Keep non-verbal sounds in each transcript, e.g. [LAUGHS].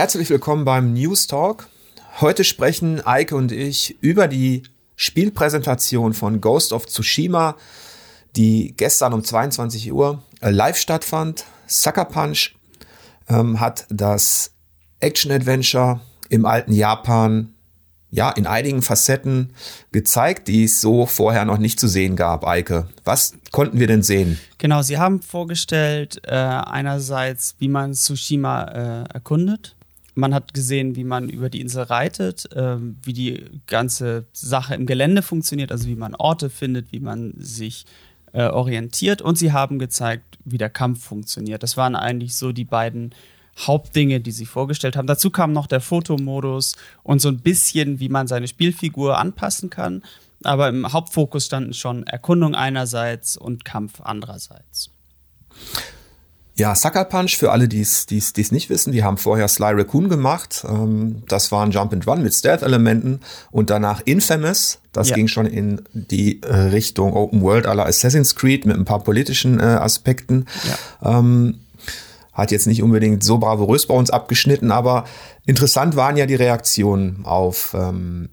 Herzlich willkommen beim News Talk. Heute sprechen Eike und ich über die Spielpräsentation von Ghost of Tsushima, die gestern um 22 Uhr live stattfand. Sucker Punch ähm, hat das Action-Adventure im alten Japan ja in einigen Facetten gezeigt, die es so vorher noch nicht zu sehen gab. Eike, was konnten wir denn sehen? Genau, Sie haben vorgestellt äh, einerseits, wie man Tsushima äh, erkundet man hat gesehen, wie man über die Insel reitet, äh, wie die ganze Sache im Gelände funktioniert, also wie man Orte findet, wie man sich äh, orientiert. Und sie haben gezeigt, wie der Kampf funktioniert. Das waren eigentlich so die beiden Hauptdinge, die sie vorgestellt haben. Dazu kam noch der Fotomodus und so ein bisschen, wie man seine Spielfigur anpassen kann. Aber im Hauptfokus standen schon Erkundung einerseits und Kampf andererseits. Ja, Sucker Punch, für alle, die es nicht wissen, die haben vorher Sly Raccoon gemacht. Ähm, das war ein Jump and Run mit Stealth-Elementen und danach Infamous. Das ja. ging schon in die äh, Richtung Open World aller Assassin's Creed mit ein paar politischen äh, Aspekten. Ja. Ähm, hat jetzt nicht unbedingt so bravourös bei uns abgeschnitten, aber interessant waren ja die Reaktionen auf ähm,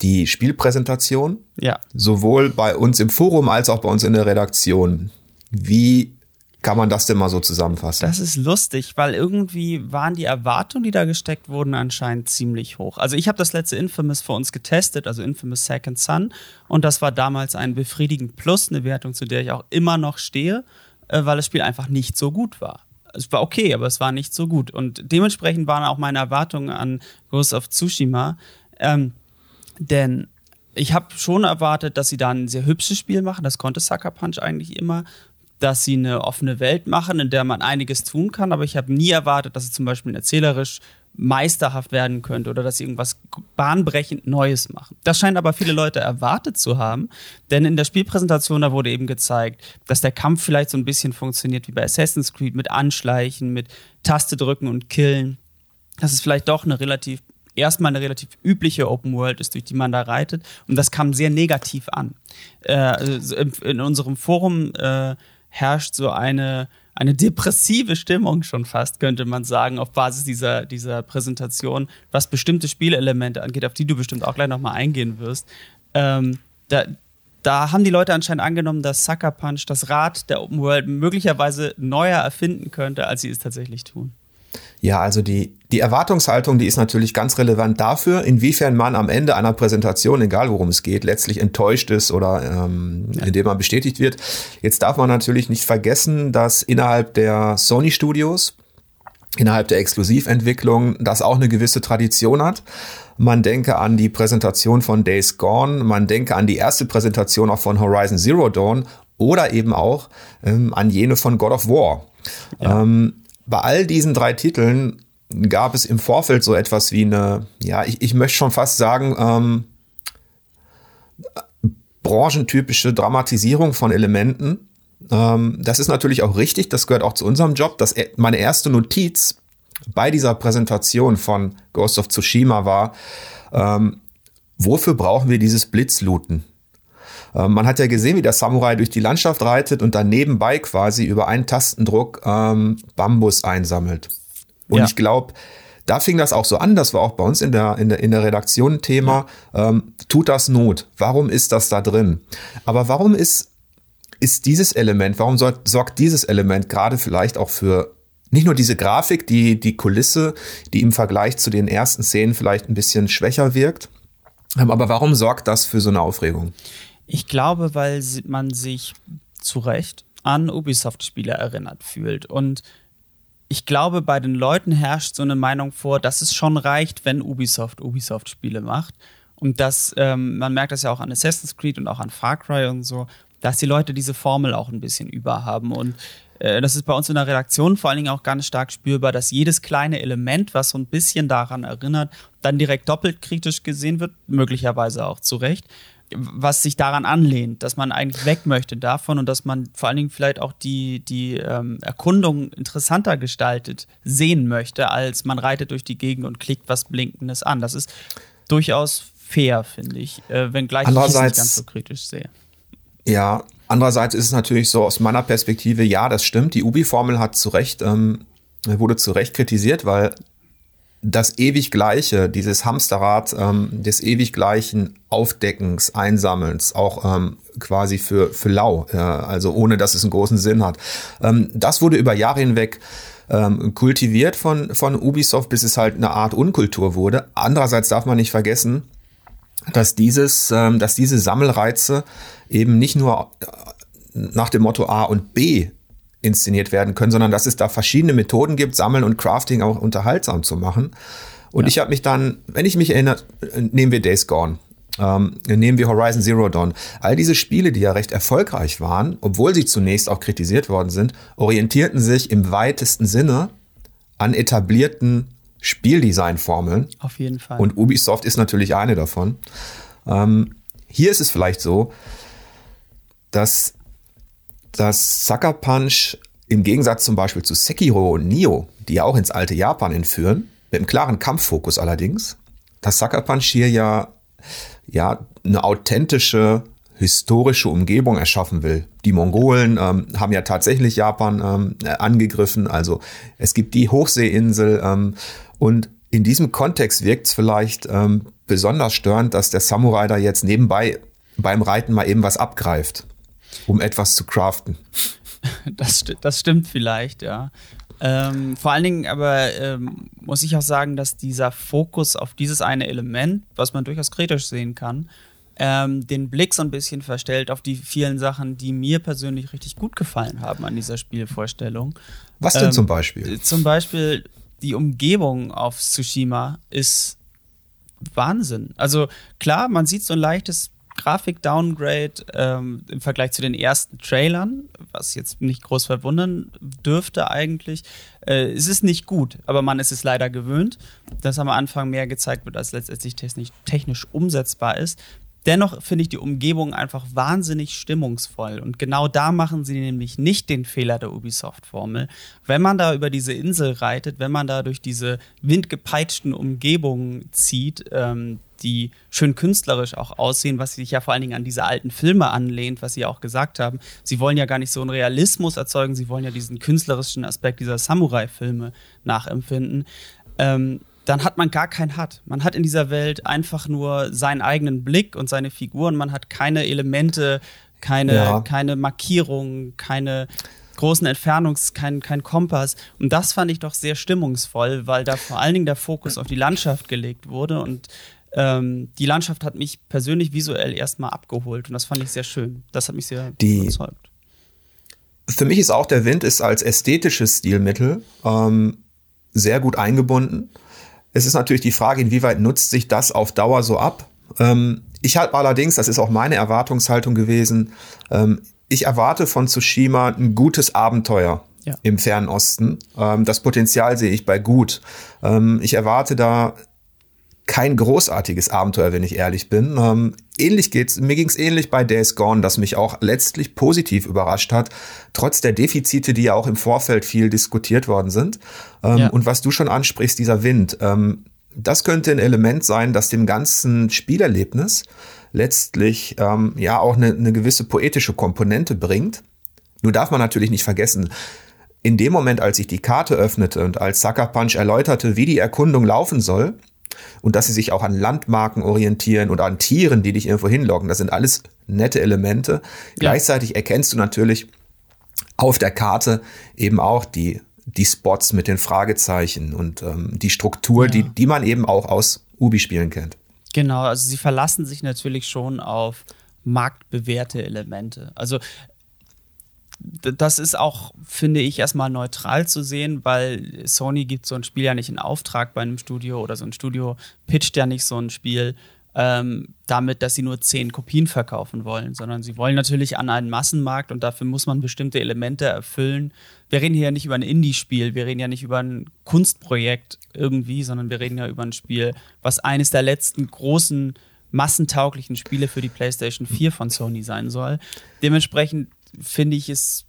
die Spielpräsentation. Ja. Sowohl bei uns im Forum als auch bei uns in der Redaktion. Wie kann man das denn mal so zusammenfassen? Das ist lustig, weil irgendwie waren die Erwartungen, die da gesteckt wurden, anscheinend ziemlich hoch. Also ich habe das letzte Infamous für uns getestet, also Infamous Second Son, und das war damals ein befriedigend Plus, eine Wertung, zu der ich auch immer noch stehe, äh, weil das Spiel einfach nicht so gut war. Es war okay, aber es war nicht so gut. Und dementsprechend waren auch meine Erwartungen an Ghost of Tsushima. Ähm, denn ich habe schon erwartet, dass sie da ein sehr hübsches Spiel machen. Das konnte Sucker Punch eigentlich immer dass sie eine offene Welt machen, in der man einiges tun kann, aber ich habe nie erwartet, dass sie zum Beispiel erzählerisch meisterhaft werden könnte oder dass sie irgendwas bahnbrechend Neues machen. Das scheinen aber viele Leute erwartet zu haben, denn in der Spielpräsentation da wurde eben gezeigt, dass der Kampf vielleicht so ein bisschen funktioniert wie bei Assassin's Creed mit Anschleichen, mit Taste drücken und killen. Dass es vielleicht doch eine relativ erstmal eine relativ übliche Open World ist, durch die man da reitet. Und das kam sehr negativ an. Äh, also in unserem Forum äh, herrscht so eine, eine depressive Stimmung schon fast, könnte man sagen, auf Basis dieser, dieser Präsentation, was bestimmte Spielelemente angeht, auf die du bestimmt auch gleich nochmal eingehen wirst. Ähm, da, da haben die Leute anscheinend angenommen, dass Sucker Punch das Rad der Open World möglicherweise neuer erfinden könnte, als sie es tatsächlich tun. Ja, also die, die Erwartungshaltung, die ist natürlich ganz relevant dafür, inwiefern man am Ende einer Präsentation, egal worum es geht, letztlich enttäuscht ist oder ähm, ja. indem man bestätigt wird. Jetzt darf man natürlich nicht vergessen, dass innerhalb der Sony Studios, innerhalb der Exklusiventwicklung, das auch eine gewisse Tradition hat. Man denke an die Präsentation von Days Gone, man denke an die erste Präsentation auch von Horizon Zero Dawn oder eben auch ähm, an jene von God of War. Ja. Ähm, bei all diesen drei Titeln gab es im Vorfeld so etwas wie eine, ja, ich, ich möchte schon fast sagen, ähm, branchentypische Dramatisierung von Elementen. Ähm, das ist natürlich auch richtig, das gehört auch zu unserem Job. Das, e, meine erste Notiz bei dieser Präsentation von Ghost of Tsushima war, ähm, wofür brauchen wir dieses Blitzlooten? Ähm, man hat ja gesehen, wie der Samurai durch die Landschaft reitet und dann nebenbei quasi über einen Tastendruck ähm, Bambus einsammelt. Und ja. ich glaube, da fing das auch so an, das war auch bei uns in der, in der, in der Redaktion ein Thema, ja. ähm, tut das Not? Warum ist das da drin? Aber warum ist, ist dieses Element, warum sorgt, sorgt dieses Element gerade vielleicht auch für nicht nur diese Grafik, die, die Kulisse, die im Vergleich zu den ersten Szenen vielleicht ein bisschen schwächer wirkt, ähm, aber warum sorgt das für so eine Aufregung? Ich glaube, weil man sich zu Recht an Ubisoft-Spiele erinnert fühlt. Und ich glaube, bei den Leuten herrscht so eine Meinung vor, dass es schon reicht, wenn Ubisoft Ubisoft-Spiele macht. Und dass, ähm, man merkt das ja auch an Assassin's Creed und auch an Far Cry und so, dass die Leute diese Formel auch ein bisschen überhaben. Und äh, das ist bei uns in der Redaktion vor allen Dingen auch ganz stark spürbar, dass jedes kleine Element, was so ein bisschen daran erinnert, dann direkt doppelt kritisch gesehen wird, möglicherweise auch zu Recht was sich daran anlehnt, dass man eigentlich weg möchte davon und dass man vor allen Dingen vielleicht auch die, die ähm, Erkundung interessanter gestaltet sehen möchte, als man reitet durch die Gegend und klickt was Blinkendes an. Das ist durchaus fair, finde ich, äh, wenngleich ich es nicht ganz so kritisch sehe. Ja, andererseits ist es natürlich so aus meiner Perspektive, ja, das stimmt, die Ubi-Formel hat zu Recht, ähm, wurde zu Recht kritisiert, weil das ewig Gleiche, dieses Hamsterrad ähm, des ewig gleichen Aufdeckens, Einsammelns, auch ähm, quasi für, für lau, äh, also ohne dass es einen großen Sinn hat. Ähm, das wurde über Jahre hinweg ähm, kultiviert von, von Ubisoft, bis es halt eine Art Unkultur wurde. Andererseits darf man nicht vergessen, dass dieses, ähm, dass diese Sammelreize eben nicht nur äh, nach dem Motto A und B inszeniert werden können, sondern dass es da verschiedene Methoden gibt, Sammeln und Crafting auch unterhaltsam zu machen. Und ja. ich habe mich dann, wenn ich mich erinnere, nehmen wir Days Gone. Ähm, nehmen wir Horizon Zero Dawn. All diese Spiele, die ja recht erfolgreich waren, obwohl sie zunächst auch kritisiert worden sind, orientierten sich im weitesten Sinne an etablierten Spieldesignformeln. Auf jeden Fall. Und Ubisoft ist natürlich eine davon. Ähm, hier ist es vielleicht so, dass dass Sucker Punch im Gegensatz zum Beispiel zu Sekiro und Nio, die ja auch ins alte Japan entführen, mit einem klaren Kampffokus allerdings, dass Sucker Punch hier ja, ja eine authentische historische Umgebung erschaffen will. Die Mongolen ähm, haben ja tatsächlich Japan ähm, angegriffen, also es gibt die Hochseeinsel ähm, und in diesem Kontext wirkt es vielleicht ähm, besonders störend, dass der Samurai da jetzt nebenbei beim Reiten mal eben was abgreift um etwas zu craften. [LAUGHS] Das, das stimmt vielleicht, ja. Ähm, vor allen Dingen aber ähm, muss ich auch sagen, dass dieser Fokus auf dieses eine Element, was man durchaus kritisch sehen kann, ähm, den Blick so ein bisschen verstellt auf die vielen Sachen, die mir persönlich richtig gut gefallen haben an dieser Spielvorstellung. Was denn zum ähm, Beispiel? Zum Beispiel die Umgebung auf Tsushima ist Wahnsinn. Also klar, man sieht so ein leichtes Grafik-Downgrade ähm, im Vergleich zu den ersten Trailern, was jetzt nicht groß verwundern dürfte eigentlich. Äh, es ist nicht gut, aber man ist es leider gewöhnt, dass am Anfang mehr gezeigt wird, als letztendlich technisch, technisch umsetzbar ist. Dennoch finde ich die Umgebung einfach wahnsinnig stimmungsvoll. Und genau da machen sie nämlich nicht den Fehler der Ubisoft-Formel. Wenn man da über diese Insel reitet, wenn man da durch diese windgepeitschten Umgebungen zieht, ähm, die schön künstlerisch auch aussehen, was sich ja vor allen Dingen an diese alten Filme anlehnt, was Sie auch gesagt haben. Sie wollen ja gar nicht so einen Realismus erzeugen, Sie wollen ja diesen künstlerischen Aspekt dieser Samurai-Filme nachempfinden. Ähm, dann hat man gar keinen Hut. Man hat in dieser Welt einfach nur seinen eigenen Blick und seine Figuren. Man hat keine Elemente, keine, ja. keine Markierungen, keine großen Entfernungs-, kein, kein Kompass. Und das fand ich doch sehr stimmungsvoll, weil da vor allen Dingen der Fokus auf die Landschaft gelegt wurde. Und ähm, die Landschaft hat mich persönlich visuell erstmal abgeholt. Und das fand ich sehr schön. Das hat mich sehr die, überzeugt. Für mich ist auch der Wind ist als ästhetisches Stilmittel ähm, sehr gut eingebunden. Es ist natürlich die Frage, inwieweit nutzt sich das auf Dauer so ab. Ähm, ich habe allerdings, das ist auch meine Erwartungshaltung gewesen, ähm, ich erwarte von Tsushima ein gutes Abenteuer ja. im Fernen Osten. Ähm, das Potenzial sehe ich bei gut. Ähm, ich erwarte da kein großartiges Abenteuer, wenn ich ehrlich bin. Ähm, ähnlich geht's, mir ging's ähnlich bei Days Gone, das mich auch letztlich positiv überrascht hat, trotz der Defizite, die ja auch im Vorfeld viel diskutiert worden sind. Ähm, ja. Und was du schon ansprichst, dieser Wind, ähm, das könnte ein Element sein, das dem ganzen Spielerlebnis letztlich ähm, ja auch eine, eine gewisse poetische Komponente bringt. Nur darf man natürlich nicht vergessen, in dem Moment, als ich die Karte öffnete und als Sucker Punch erläuterte, wie die Erkundung laufen soll, und dass sie sich auch an Landmarken orientieren oder an Tieren, die dich irgendwo hinlocken. Das sind alles nette Elemente. Ja. Gleichzeitig erkennst du natürlich auf der Karte eben auch die, die Spots mit den Fragezeichen und ähm, die Struktur, ja. die, die man eben auch aus Ubi-Spielen kennt. Genau, also sie verlassen sich natürlich schon auf marktbewährte Elemente. Also das ist auch, finde ich, erstmal neutral zu sehen, weil Sony gibt so ein Spiel ja nicht in Auftrag bei einem Studio oder so ein Studio pitcht ja nicht so ein Spiel ähm, damit, dass sie nur zehn Kopien verkaufen wollen, sondern sie wollen natürlich an einen Massenmarkt und dafür muss man bestimmte Elemente erfüllen. Wir reden hier ja nicht über ein Indie-Spiel, wir reden ja nicht über ein Kunstprojekt irgendwie, sondern wir reden ja über ein Spiel, was eines der letzten großen massentauglichen Spiele für die PlayStation 4 von Sony sein soll. Dementsprechend finde ich es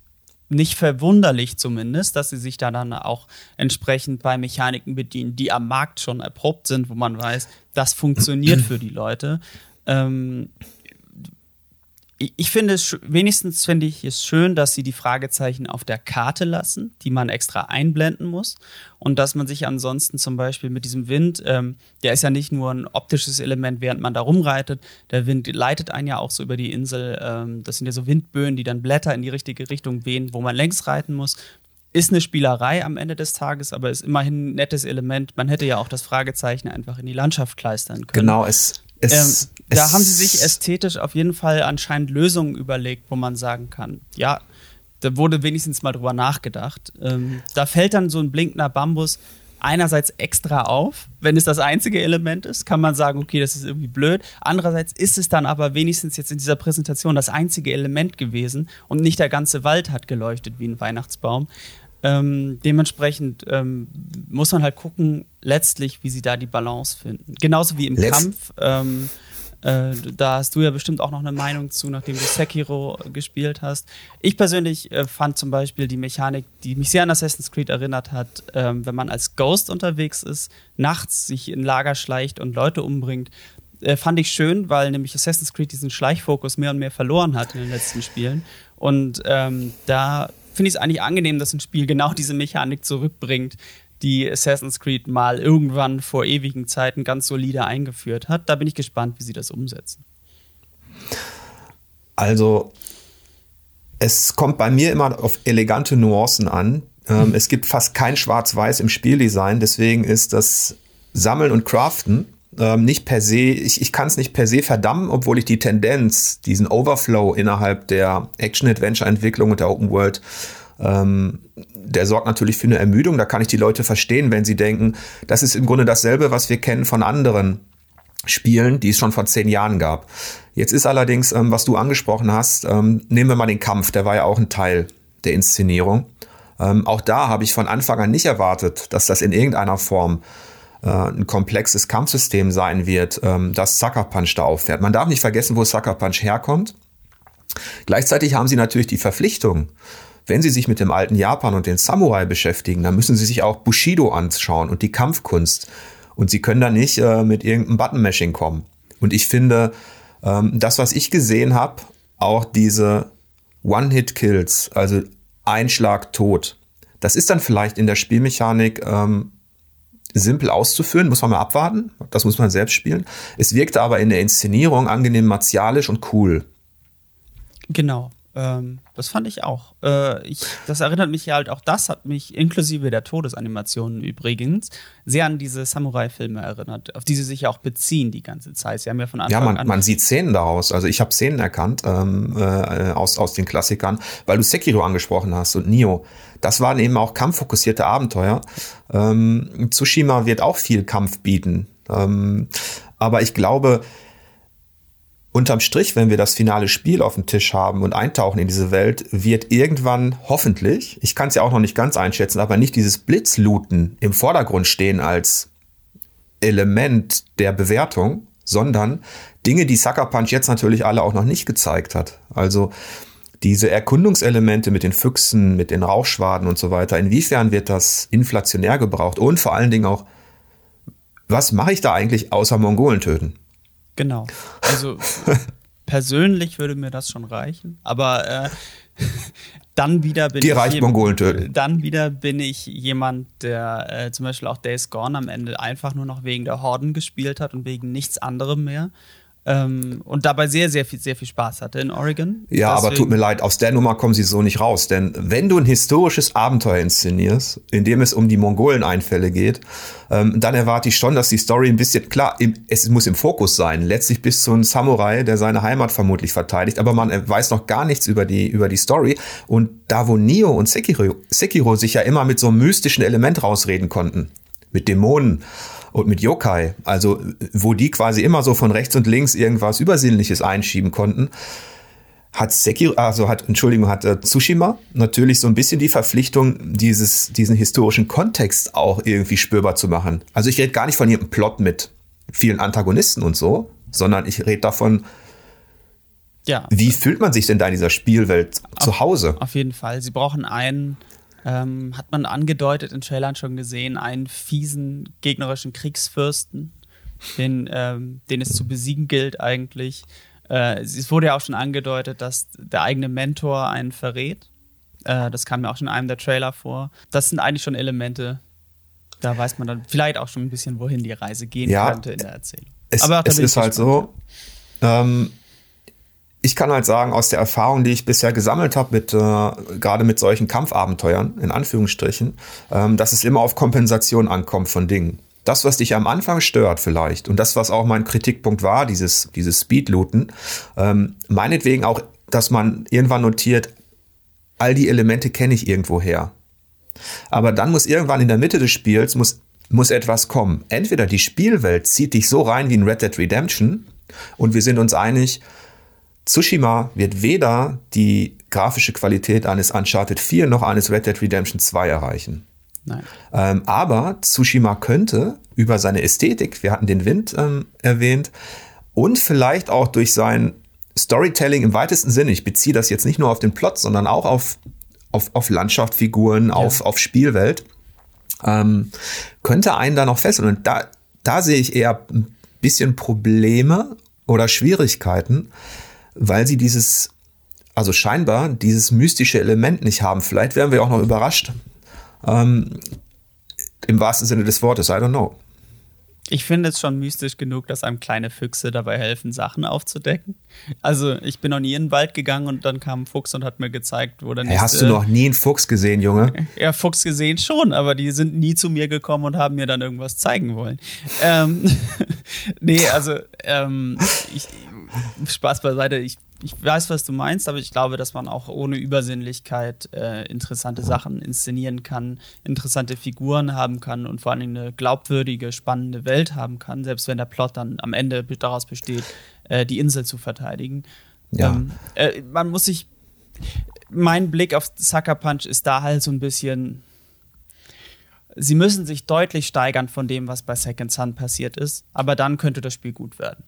nicht verwunderlich zumindest, dass sie sich da dann auch entsprechend bei Mechaniken bedienen, die am Markt schon erprobt sind, wo man weiß, das funktioniert für die Leute. Ähm, ich finde es wenigstens finde ich es schön, dass sie die Fragezeichen auf der Karte lassen, die man extra einblenden muss und dass man sich ansonsten zum Beispiel mit diesem Wind, ähm, der ist ja nicht nur ein optisches Element, während man da rumreitet, der Wind leitet einen ja auch so über die Insel. Ähm, das sind ja so Windböen, die dann Blätter in die richtige Richtung wehen, wo man längs reiten muss. Ist eine Spielerei am Ende des Tages, aber ist immerhin ein nettes Element. Man hätte ja auch das Fragezeichen einfach in die Landschaft kleistern können. Genau, es, es, ähm, da haben sie sich ästhetisch auf jeden Fall anscheinend Lösungen überlegt, wo man sagen kann, ja, da wurde wenigstens mal drüber nachgedacht. Ähm, da fällt dann so ein blinkender Bambus einerseits extra auf, wenn es das einzige Element ist, kann man sagen, okay, das ist irgendwie blöd. Andererseits ist es dann aber wenigstens jetzt in dieser Präsentation das einzige Element gewesen und nicht der ganze Wald hat geleuchtet wie ein Weihnachtsbaum. Ähm, dementsprechend ähm, muss man halt gucken, letztlich, wie sie da die Balance finden. Genauso wie im Letz Kampf. Ähm, äh, da hast du ja bestimmt auch noch eine Meinung zu, nachdem du Sekiro gespielt hast. Ich persönlich äh, fand zum Beispiel die Mechanik, die mich sehr an Assassin's Creed erinnert hat, ähm, wenn man als Ghost unterwegs ist, nachts sich in Lager schleicht und Leute umbringt, äh, fand ich schön, weil nämlich Assassin's Creed diesen Schleichfokus mehr und mehr verloren hat in den letzten Spielen. Und ähm, da finde ich es eigentlich angenehm, dass ein Spiel genau diese Mechanik zurückbringt, die Assassin's Creed mal irgendwann vor ewigen Zeiten ganz solide eingeführt hat. Da bin ich gespannt, wie sie das umsetzen. Also, es kommt bei mir immer auf elegante Nuancen an. Ähm. Es gibt fast kein Schwarz-Weiß im Spieldesign, deswegen ist das Sammeln und Craften ähm, nicht per se, ich, ich kann es nicht per se verdammen, obwohl ich die Tendenz, diesen Overflow innerhalb der Action-Adventure-Entwicklung und der Open World, ähm, der sorgt natürlich für eine Ermüdung. Da kann ich die Leute verstehen, wenn sie denken, das ist im Grunde dasselbe, was wir kennen von anderen Spielen, die es schon vor zehn Jahren gab. Jetzt ist allerdings, ähm, was du angesprochen hast, ähm, nehmen wir mal den Kampf, der war ja auch ein Teil der Inszenierung. Ähm, auch da habe ich von Anfang an nicht erwartet, dass das in irgendeiner Form ein komplexes Kampfsystem sein wird, ähm, das Sucker Punch da auffährt. Man darf nicht vergessen, wo Sucker Punch herkommt. Gleichzeitig haben sie natürlich die Verpflichtung, wenn sie sich mit dem alten Japan und den Samurai beschäftigen, dann müssen sie sich auch Bushido anschauen und die Kampfkunst. Und sie können da nicht äh, mit irgendeinem Button-Mashing kommen. Und ich finde, ähm, das, was ich gesehen habe, auch diese One-Hit-Kills, also Einschlag tot, das ist dann vielleicht in der Spielmechanik ähm, simpel auszuführen, muss man mal abwarten. Das muss man selbst spielen. Es wirkte aber in der Inszenierung angenehm martialisch und cool. Genau. Ähm, das fand ich auch. Äh, ich, das erinnert mich ja halt auch, das hat mich inklusive der Todesanimationen übrigens sehr an diese Samurai-Filme erinnert, auf die sie sich ja auch beziehen die ganze Zeit. Sie haben ja von Anfang ja, man, an. man sieht Szenen daraus. Also ich habe Szenen erkannt ähm, äh, aus, aus den Klassikern, weil du Sekiro angesprochen hast und Nio. Das waren eben auch kampffokussierte Abenteuer. Ähm, Tsushima wird auch viel Kampf bieten. Ähm, aber ich glaube, unterm Strich, wenn wir das finale Spiel auf dem Tisch haben und eintauchen in diese Welt, wird irgendwann hoffentlich, ich kann es ja auch noch nicht ganz einschätzen, aber nicht dieses Blitzlooten im Vordergrund stehen als Element der Bewertung, sondern Dinge, die Sucker Punch jetzt natürlich alle auch noch nicht gezeigt hat. Also diese Erkundungselemente mit den Füchsen, mit den Rauchschwaden und so weiter, inwiefern wird das inflationär gebraucht? Und vor allen Dingen auch, was mache ich da eigentlich außer Mongolen töten? Genau. Also [LAUGHS] persönlich würde mir das schon reichen, aber äh, [LAUGHS] dann wieder bin Dir ich reicht Mongolen töten. Dann wieder bin ich jemand, der äh, zum Beispiel auch Days Gone am Ende einfach nur noch wegen der Horden gespielt hat und wegen nichts anderem mehr. Ähm, und dabei sehr, sehr viel, sehr viel Spaß hatte in Oregon. Ja, Deswegen aber tut mir leid, aus der Nummer kommen sie so nicht raus. Denn wenn du ein historisches Abenteuer inszenierst, in dem es um die Mongolen-Einfälle geht, ähm, dann erwarte ich schon, dass die Story ein bisschen, klar, im, es muss im Fokus sein. Letztlich bist du ein Samurai, der seine Heimat vermutlich verteidigt, aber man weiß noch gar nichts über die, über die Story. Und da, wo Nio und Sekiro, Sekiro sich ja immer mit so einem mystischen Element rausreden konnten, mit Dämonen, und mit Yokai, also wo die quasi immer so von rechts und links irgendwas Übersinnliches einschieben konnten, hat Sekiro, also hat, Entschuldigung, hat äh, Tsushima natürlich so ein bisschen die Verpflichtung, dieses, diesen historischen Kontext auch irgendwie spürbar zu machen. Also ich rede gar nicht von irgendeinem Plot mit vielen Antagonisten und so, sondern ich rede davon, ja. wie fühlt man sich denn da in dieser Spielwelt auf, zu Hause? Auf jeden Fall. Sie brauchen einen ähm, hat man angedeutet in Trailern schon gesehen, einen fiesen gegnerischen Kriegsfürsten, den, ähm, den es zu besiegen gilt eigentlich. Äh, es wurde ja auch schon angedeutet, dass der eigene Mentor einen verrät. Äh, das kam mir auch schon in einem der Trailer vor. Das sind eigentlich schon Elemente, da weiß man dann vielleicht auch schon ein bisschen, wohin die Reise gehen Ja, könnte in der Erzählung. Es, Aber es ist halt so, ähm, ich kann halt sagen, aus der Erfahrung, die ich bisher gesammelt habe, mit, äh, gerade mit solchen Kampfabenteuern, in Anführungsstrichen, ähm, dass es immer auf Kompensation ankommt von Dingen. Das, was dich am Anfang stört vielleicht, und das, was auch mein Kritikpunkt war, dieses, dieses Speedlooten, ähm, meinetwegen auch, dass man irgendwann notiert, all die Elemente kenne ich irgendwo her. Aber dann muss irgendwann in der Mitte des Spiels muss, muss etwas kommen. Entweder die Spielwelt zieht dich so rein wie in Red Dead Redemption und wir sind uns einig, Tsushima wird weder die grafische Qualität eines Uncharted 4 noch eines Red Dead Redemption 2 erreichen. Ähm, aber Tsushima könnte über seine Ästhetik, wir hatten den Wind ähm, erwähnt, und vielleicht auch durch sein Storytelling im weitesten Sinne, ich beziehe das jetzt nicht nur auf den Plot, sondern auch auf, auf, auf Landschaft, Figuren, auf, auf Spielwelt, ähm, könnte einen da noch fesseln. Und da, da sehe ich eher ein bisschen Probleme oder Schwierigkeiten, weil sie dieses, also scheinbar dieses mystische Element nicht haben. Vielleicht werden wir auch noch überrascht. Ähm, Im wahrsten Sinne des Wortes, I don't know. Ich finde es schon mystisch genug, dass einem kleine Füchse dabei helfen, Sachen aufzudecken. Also, ich bin noch nie in den Wald gegangen und dann kam ein Fuchs und hat mir gezeigt, wo der Hey, nächste. hast du noch nie einen Fuchs gesehen, Junge? [LAUGHS] Ja, Fuchs gesehen schon, aber die sind nie zu mir gekommen und haben mir dann irgendwas zeigen wollen. Ähm, [LAUGHS] nee, also ähm, ich, [LAUGHS] Spaß beiseite. Ich, ich weiß, was du meinst, aber ich glaube, dass man auch ohne Übersinnlichkeit äh, interessante Sachen inszenieren kann, interessante Figuren haben kann und vor allem eine glaubwürdige, spannende Welt haben kann, selbst wenn der Plot dann am Ende daraus besteht, äh, die Insel zu verteidigen. Ja. Ähm, äh, man muss sich mein Blick auf Sucker Punch ist da halt so ein bisschen. Sie müssen sich deutlich steigern von dem, was bei Second Sun passiert ist, aber dann könnte das Spiel gut werden.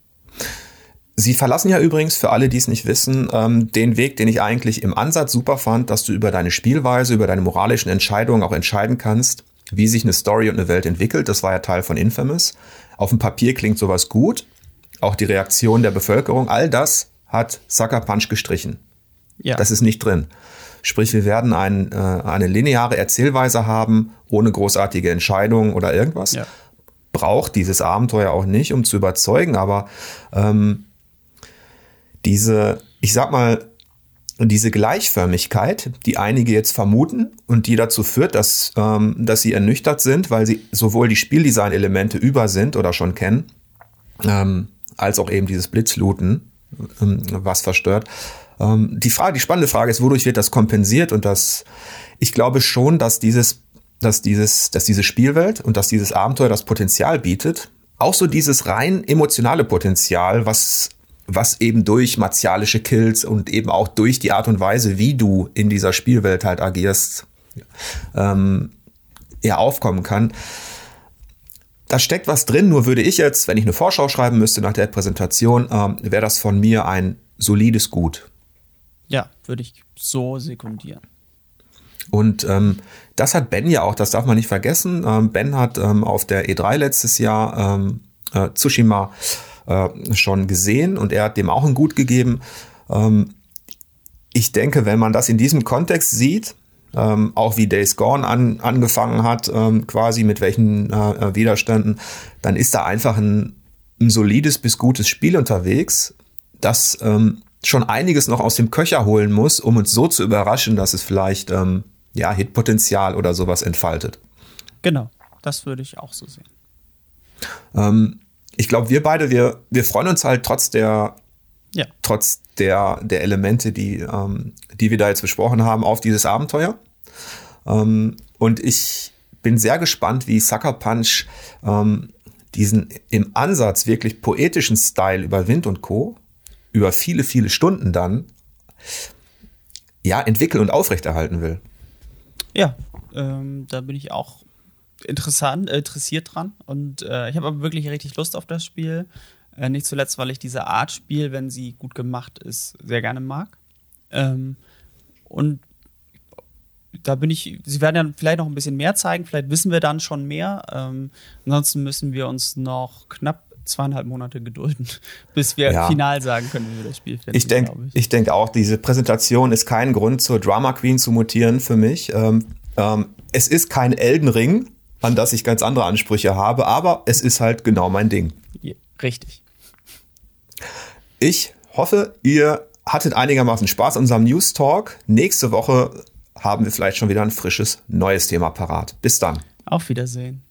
Sie verlassen ja übrigens, für alle, die es nicht wissen, ähm, den Weg, den ich eigentlich im Ansatz super fand, dass du über deine Spielweise, über deine moralischen Entscheidungen auch entscheiden kannst, wie sich eine Story und eine Welt entwickelt. Das war ja Teil von Infamous. Auf dem Papier klingt sowas gut. Auch die Reaktion der Bevölkerung, all das hat Sucker Punch gestrichen. Ja. Das ist nicht drin. Sprich, wir werden ein, äh, eine lineare Erzählweise haben, ohne großartige Entscheidungen oder irgendwas. Ja. Braucht dieses Abenteuer auch nicht, um zu überzeugen, aber ähm, diese, ich sag mal, diese Gleichförmigkeit, die einige jetzt vermuten und die dazu führt, dass, ähm, dass sie ernüchtert sind, weil sie sowohl die Spieldesign-Elemente über sind oder schon kennen, ähm, als auch eben dieses Blitzlooten, ähm, was verstört. Ähm, die Frage, die spannende Frage ist, wodurch wird das kompensiert? Und das, ich glaube schon, dass dieses, dass dieses, dass diese Spielwelt und dass dieses Abenteuer das Potenzial bietet, auch so dieses rein emotionale Potenzial, was was eben durch martialische Kills und eben auch durch die Art und Weise, wie du in dieser Spielwelt halt agierst, ähm, ja aufkommen kann. Da steckt was drin, nur würde ich jetzt, wenn ich eine Vorschau schreiben müsste nach der Präsentation, ähm, wäre das von mir ein solides Gut. Ja, würde ich so sekundieren. Und ähm, das hat Ben ja auch, das darf man nicht vergessen. Ähm, ben hat ähm, auf der E3 letztes Jahr ähm, äh, Tsushima äh, schon gesehen und er hat dem auch ein Gut gegeben. Ähm, ich denke, wenn man das in diesem Kontext sieht, ähm, auch wie Days Gone an, angefangen hat, ähm, quasi mit welchen äh, Widerständen, dann ist da einfach ein, ein solides bis gutes Spiel unterwegs, das ähm, schon einiges noch aus dem Köcher holen muss, um uns so zu überraschen, dass es vielleicht ähm, ja, Hitpotenzial oder sowas entfaltet. Genau, das würde ich auch so sehen. Ich glaube, wir beide, wir, wir freuen uns halt trotz der, Ja. trotz der, der Elemente, die, ähm, die wir da jetzt besprochen haben, auf dieses Abenteuer. Ähm, und ich bin sehr gespannt, wie Sucker Punch ähm, diesen im Ansatz wirklich poetischen Style über Wind und Co. über viele, viele Stunden dann ja entwickeln und aufrechterhalten will. Ja, ähm, da bin ich auch interessant, interessiert dran. Und äh, ich habe aber wirklich richtig Lust auf das Spiel. Äh, nicht zuletzt, weil ich diese Art Spiel, wenn sie gut gemacht ist, sehr gerne mag. Ähm, und da bin ich, sie werden dann vielleicht noch ein bisschen mehr zeigen, vielleicht wissen wir dann schon mehr. Ähm, ansonsten müssen wir uns noch knapp zweieinhalb Monate gedulden, [LAUGHS] bis wir ja. final sagen können, wie wir das Spiel finden. Ich denke ich. ich denk auch, diese Präsentation ist kein Grund zur Drama Queen zu mutieren für mich. Ähm, ähm, es ist kein Elden Ring, an das ich ganz andere Ansprüche habe, aber es ist halt genau mein Ding. Ja, richtig. Ich hoffe, ihr hattet einigermaßen Spaß an unserem News Talk. Nächste Woche haben wir vielleicht schon wieder ein frisches neues Thema parat. Bis dann. Auf Wiedersehen.